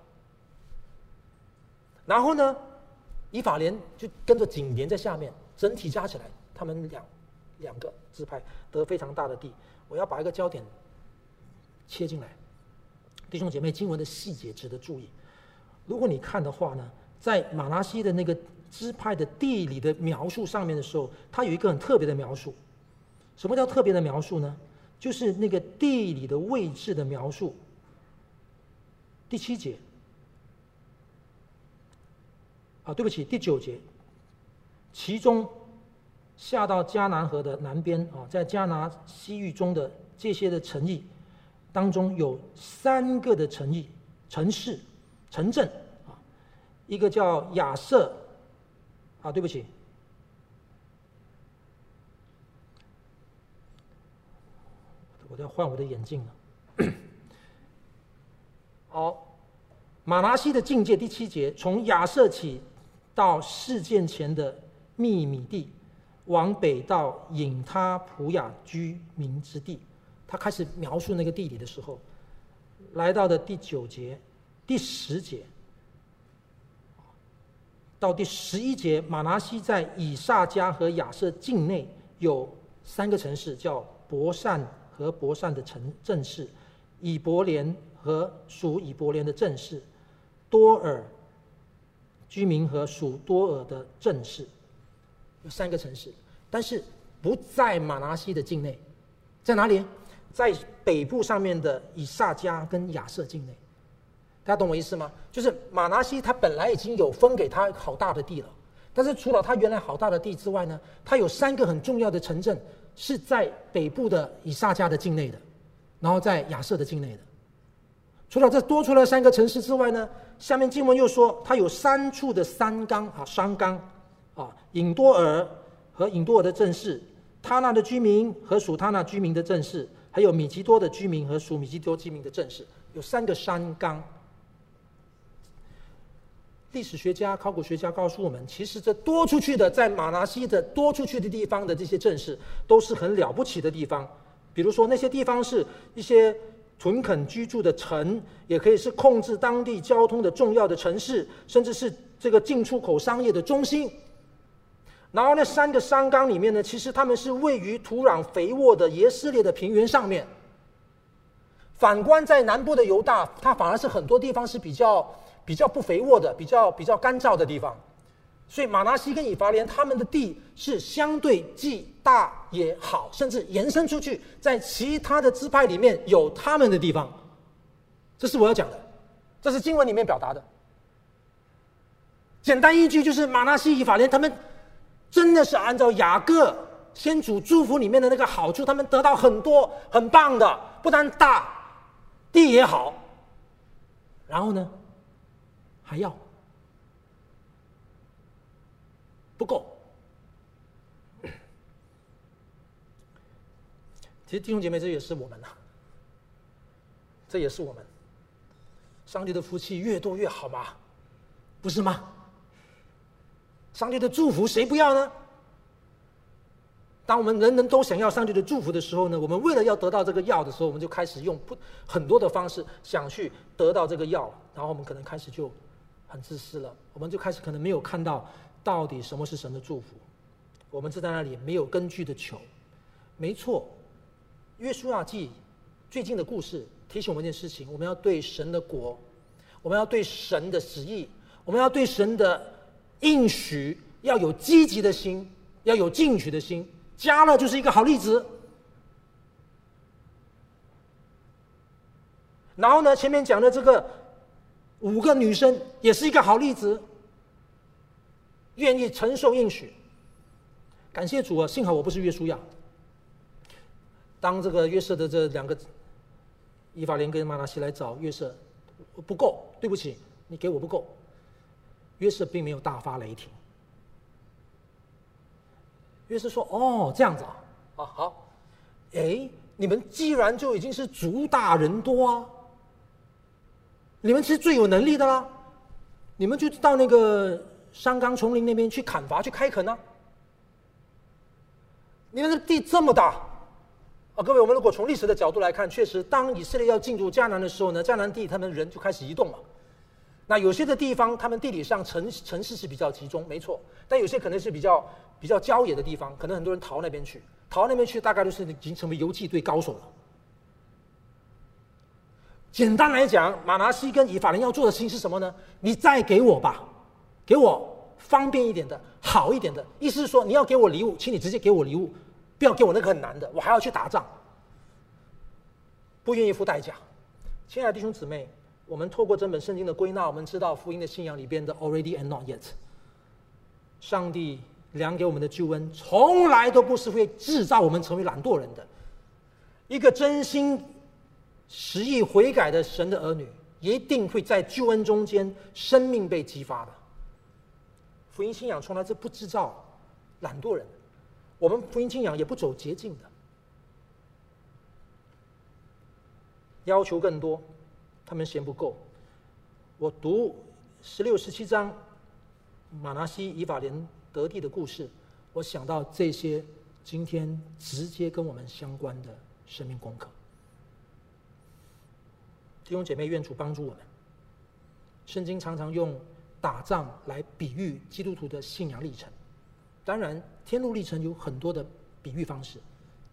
然后呢，以法莲就跟着紧连在下面，整体加起来，他们俩。两个支派得非常大的地，我要把一个焦点切进来，弟兄姐妹，经文的细节值得注意。如果你看的话呢，在马拉西的那个支派的地理的描述上面的时候，它有一个很特别的描述。什么叫特别的描述呢？就是那个地理的位置的描述。第七节，啊，对不起，第九节，其中。下到迦南河的南边啊，在迦拿西域中的这些的城邑，当中有三个的城邑、城市、城镇啊，一个叫亚瑟啊，对不起，我都要换我的眼镜了。好，马拿西的境界第七节，从亚瑟起到事件前的秘密地，往北到隐他普雅居民之地。他开始描述那个地理的时候，来到的第九节、第十节到第十一节，马拿西在以萨迦和亚设境内有三个城市，叫伯善和伯善的城镇市，以伯连和属以伯连的镇市，多尔居民和属多尔的镇市，有三个城市，但是不在马拿西的境内，在哪里？在北部上面的以萨迦跟亚设境内，大家懂我意思吗？就是马拿西他本来已经有分给他好大的地了，但是除了他原来好大的地之外呢，他有三个很重要的城镇是在北部的以萨迦的境内的，然后在亚设的境内的。除了这多出来三个城市之外呢，下面经文又说他有三处的山冈啊，山冈啊，隐多尔和隐多尔的镇市，他那的居民和属他那居民的镇市。还有米吉多的居民和属米吉多居民的镇市，有三个山冈。历史学家、考古学家告诉我们，其实这多出去的，在玛拿西的多出去的地方的这些镇市，都是很了不起的地方。比如说，那些地方是一些屯垦居住的城，也可以是控制当地交通的重要的城市，甚至是这个进出口商业的中心。然后那三个山冈里面呢，其实他们是位于土壤肥沃的耶斯列的平原上面。反观在南部的犹大，它反而是很多地方是比较比较不肥沃的，比较比较干燥的地方。所以马拿西跟以法莲他们的地是相对既大也好，甚至延伸出去，在其他的支派里面有他们的地方。这是我要讲的，这是经文里面表达的。简单一句就是马拿西、以法莲他们。真的是按照雅各先祖祝福里面的那个好处，他们得到很多很棒的，不但大，地也好，然后呢，还要不够。其实弟兄姐妹，这也是我们呐，这也是我们。上帝的福气越多越好嘛，不是吗？上帝的祝福谁不要呢？当我们人人都想要上帝的祝福的时候呢，我们为了要得到这个药的时候，我们就开始用不很多的方式想去得到这个药，然后我们可能开始就很自私了，我们就开始可能没有看到到底什么是神的祝福，我们就在那里没有根据的求。没错，约书亚记最近的故事提醒我们一件事情：我们要对神的国，我们要对神的旨意，我们要对神的。应许要有积极的心，要有进取的心。加勒就是一个好例子。然后呢，前面讲的这个五个女生也是一个好例子，愿意承受应许。感谢主啊！幸好我不是约书亚。当这个约瑟的这两个以法莲跟玛拿西来找约瑟，不够，对不起，你给我不够。约瑟并没有大发雷霆。约瑟说：“哦，这样子啊，啊好，哎，你们既然就已经是主大人多啊，你们是最有能力的啦，你们就到那个山冈丛林那边去砍伐、去开垦啊。你们的地这么大啊，各位，我们如果从历史的角度来看，确实，当以色列要进入迦南的时候呢，迦南地他们人就开始移动了。”那有些的地方，他们地理上城城市是比较集中，没错。但有些可能是比较比较郊野的地方，可能很多人逃那边去，逃那边去，大概都是已经成为游击队高手了。简单来讲，马拿西跟以法莲要做的事情是什么呢？你再给我吧，给我方便一点的，好一点的。意思是说，你要给我礼物，请你直接给我礼物，不要给我那个很难的，我还要去打仗，不愿意付代价。亲爱的弟兄姊妹。我们透过这本圣经的归纳，我们知道福音的信仰里边的 already and not yet。上帝量给我们的救恩，从来都不是会制造我们成为懒惰人的。一个真心实意悔改的神的儿女，一定会在救恩中间生命被激发的。福音信仰从来是不制造懒惰人，我们福音信仰也不走捷径的，要求更多，他们嫌不够。我读十六、十七章马拿西、以法莲得地的故事，我想到这些今天直接跟我们相关的生命功课。弟兄姐妹，愿主帮助我们。圣经常常用打仗来比喻基督徒的信仰历程。当然，天路历程有很多的比喻方式，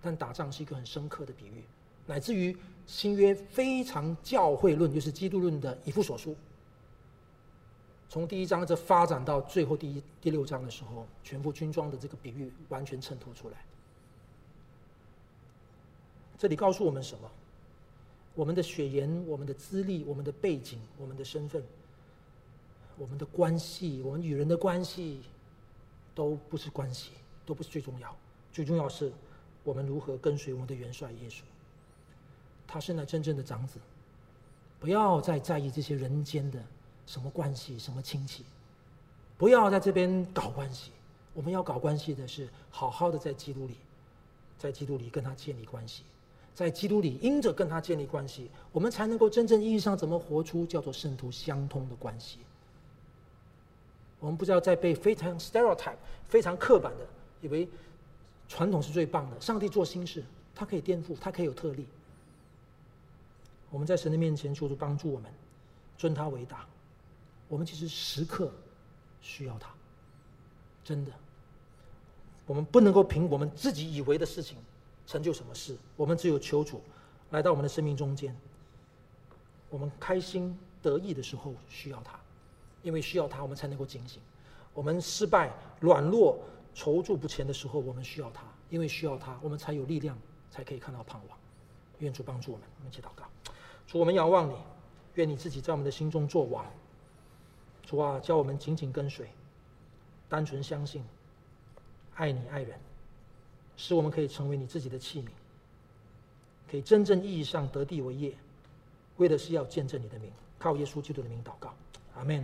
但打仗是一个很深刻的比喻，乃至于新约非常教会论，就是基督论的以弗所书。从第一章这发展到最后第一第六章的时候，全副军装的这个比喻完全衬托出来。这里告诉我们什么？我们的血缘、我们的资历、我们的背景、我们的身份、我们的关系、我们与人的关系，都不是关系，都不是最重要。最重要是我们如何跟随我们的元帅耶稣。他是那真正的长子。不要再在意这些人间的。什么关系？什么亲戚？不要在这边搞关系。我们要搞关系的是好好的在基督里，在基督里跟他建立关系，在基督里因着跟他建立关系，我们才能够真正意义上怎么活出叫做圣徒相通的关系。我们不知道在被非常 stereotype、非常刻板的以为传统是最棒的。上帝做新事，他可以颠覆，他可以有特例。我们在神的面前求主帮助我们，尊他为大。我们其实时刻需要他，真的。我们不能够凭我们自己以为的事情成就什么事，我们只有求主来到我们的生命中间。我们开心得意的时候需要他，因为需要他，我们才能够警醒。我们失败、软弱、踌躇不前的时候，我们需要他，因为需要他，我们才有力量，才可以看到盼望。愿主帮助我们，我们一起祷告。主，我们仰望你，愿你自己在我们的心中作王。主啊，叫我们紧紧跟随，单纯相信，爱你爱人，使我们可以成为你自己的器皿，可以真正意义上得地为业，为的是要见证你的名。靠耶稣基督的名祷告，阿门。